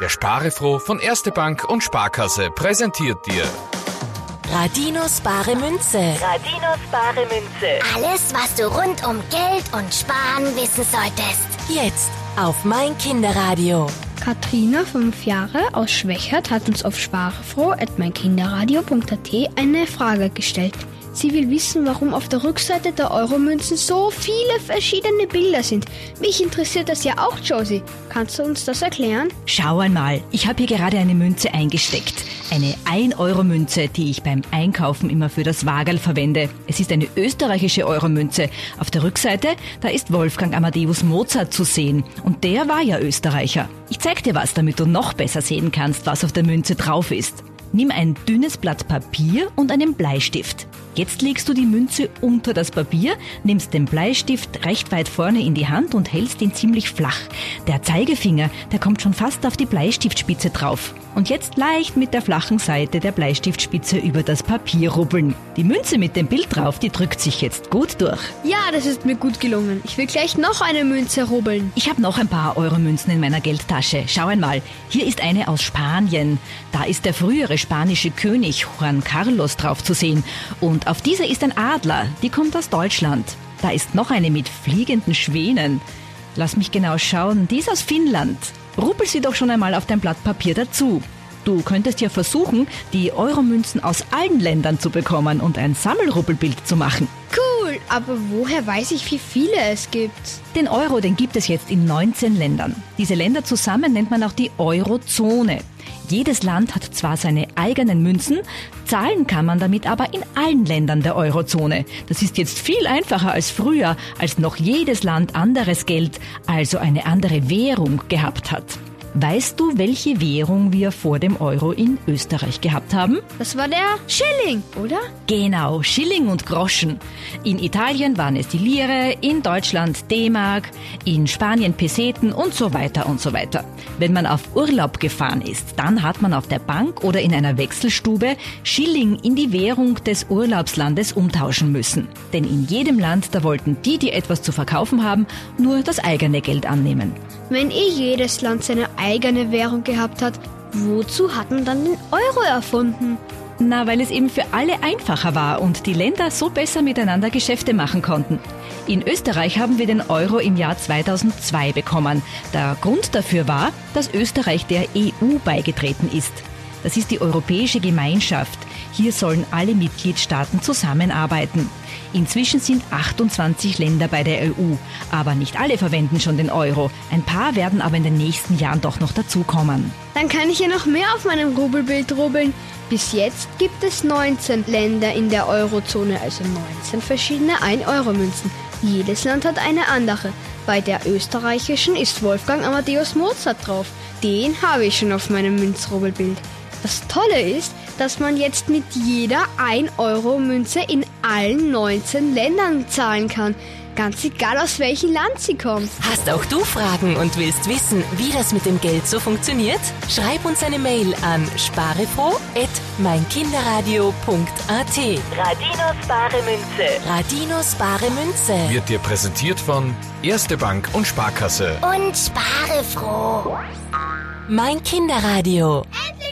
Der Sparefroh von Erste Bank und Sparkasse präsentiert dir Radinos bare Münze. Radinos bare Münze. Alles, was du rund um Geld und Sparen wissen solltest. Jetzt auf mein Kinderradio. Katrina, fünf Jahre, aus Schwächert, hat uns auf sparefroh.meinkinderradio.at eine Frage gestellt. Sie will wissen, warum auf der Rückseite der Euromünzen so viele verschiedene Bilder sind. Mich interessiert das ja auch, Josie. Kannst du uns das erklären? Schau einmal, ich habe hier gerade eine Münze eingesteckt. Eine 1-Euro-Münze, die ich beim Einkaufen immer für das Wagerl verwende. Es ist eine österreichische Euro-Münze. Auf der Rückseite, da ist Wolfgang Amadeus Mozart zu sehen. Und der war ja Österreicher. Ich zeig dir was, damit du noch besser sehen kannst, was auf der Münze drauf ist. Nimm ein dünnes Blatt Papier und einen Bleistift. Jetzt legst du die Münze unter das Papier, nimmst den Bleistift recht weit vorne in die Hand und hältst ihn ziemlich flach. Der Zeigefinger, der kommt schon fast auf die Bleistiftspitze drauf. Und jetzt leicht mit der flachen Seite der Bleistiftspitze über das Papier rubbeln. Die Münze mit dem Bild drauf, die drückt sich jetzt gut durch. Ja, das ist mir gut gelungen. Ich will gleich noch eine Münze rubbeln. Ich habe noch ein paar Euromünzen in meiner Geldtasche. Schau einmal, hier ist eine aus Spanien. Da ist der frühere spanische König Juan Carlos drauf zu sehen. Und auf dieser ist ein Adler, die kommt aus Deutschland. Da ist noch eine mit fliegenden Schwänen. Lass mich genau schauen, die ist aus Finnland. Ruppel sie doch schon einmal auf dein Blatt Papier dazu. Du könntest ja versuchen, die Euromünzen aus allen Ländern zu bekommen und ein Sammelruppelbild zu machen. Cool, aber woher weiß ich, wie viele es gibt? Den Euro, den gibt es jetzt in 19 Ländern. Diese Länder zusammen nennt man auch die Eurozone. Jedes Land hat zwar seine eigenen Münzen, zahlen kann man damit aber in allen Ländern der Eurozone. Das ist jetzt viel einfacher als früher, als noch jedes Land anderes Geld, also eine andere Währung gehabt hat. Weißt du, welche Währung wir vor dem Euro in Österreich gehabt haben? Das war der Schilling, oder? Genau, Schilling und Groschen. In Italien waren es die Lire, in Deutschland D-Mark, in Spanien Peseten und so weiter und so weiter. Wenn man auf Urlaub gefahren ist, dann hat man auf der Bank oder in einer Wechselstube Schilling in die Währung des Urlaubslandes umtauschen müssen. Denn in jedem Land, da wollten die, die etwas zu verkaufen haben, nur das eigene Geld annehmen. Wenn eh jedes Land seine eigene Währung gehabt hat, wozu hat man dann den Euro erfunden? Na, weil es eben für alle einfacher war und die Länder so besser miteinander Geschäfte machen konnten. In Österreich haben wir den Euro im Jahr 2002 bekommen. Der Grund dafür war, dass Österreich der EU beigetreten ist. Das ist die Europäische Gemeinschaft. Hier sollen alle Mitgliedstaaten zusammenarbeiten. Inzwischen sind 28 Länder bei der EU, aber nicht alle verwenden schon den Euro. Ein paar werden aber in den nächsten Jahren doch noch dazukommen. Dann kann ich ja noch mehr auf meinem Rubbelbild rubbeln. Bis jetzt gibt es 19 Länder in der Eurozone, also 19 verschiedene 1-Euro-Münzen. Jedes Land hat eine andere. Bei der österreichischen ist Wolfgang Amadeus Mozart drauf. Den habe ich schon auf meinem Münzrubbelbild. Das Tolle ist, dass man jetzt mit jeder 1-Euro-Münze in allen 19 Ländern zahlen kann. Ganz egal aus welchem Land sie kommt. Hast auch du Fragen und willst wissen, wie das mit dem Geld so funktioniert? Schreib uns eine Mail an sparefroh.meinkinderradio.at Radinos bare Münze. Radinos bare Münze. Wird dir präsentiert von Erste Bank und Sparkasse. Und spare froh. Mein Kinderradio. Endlich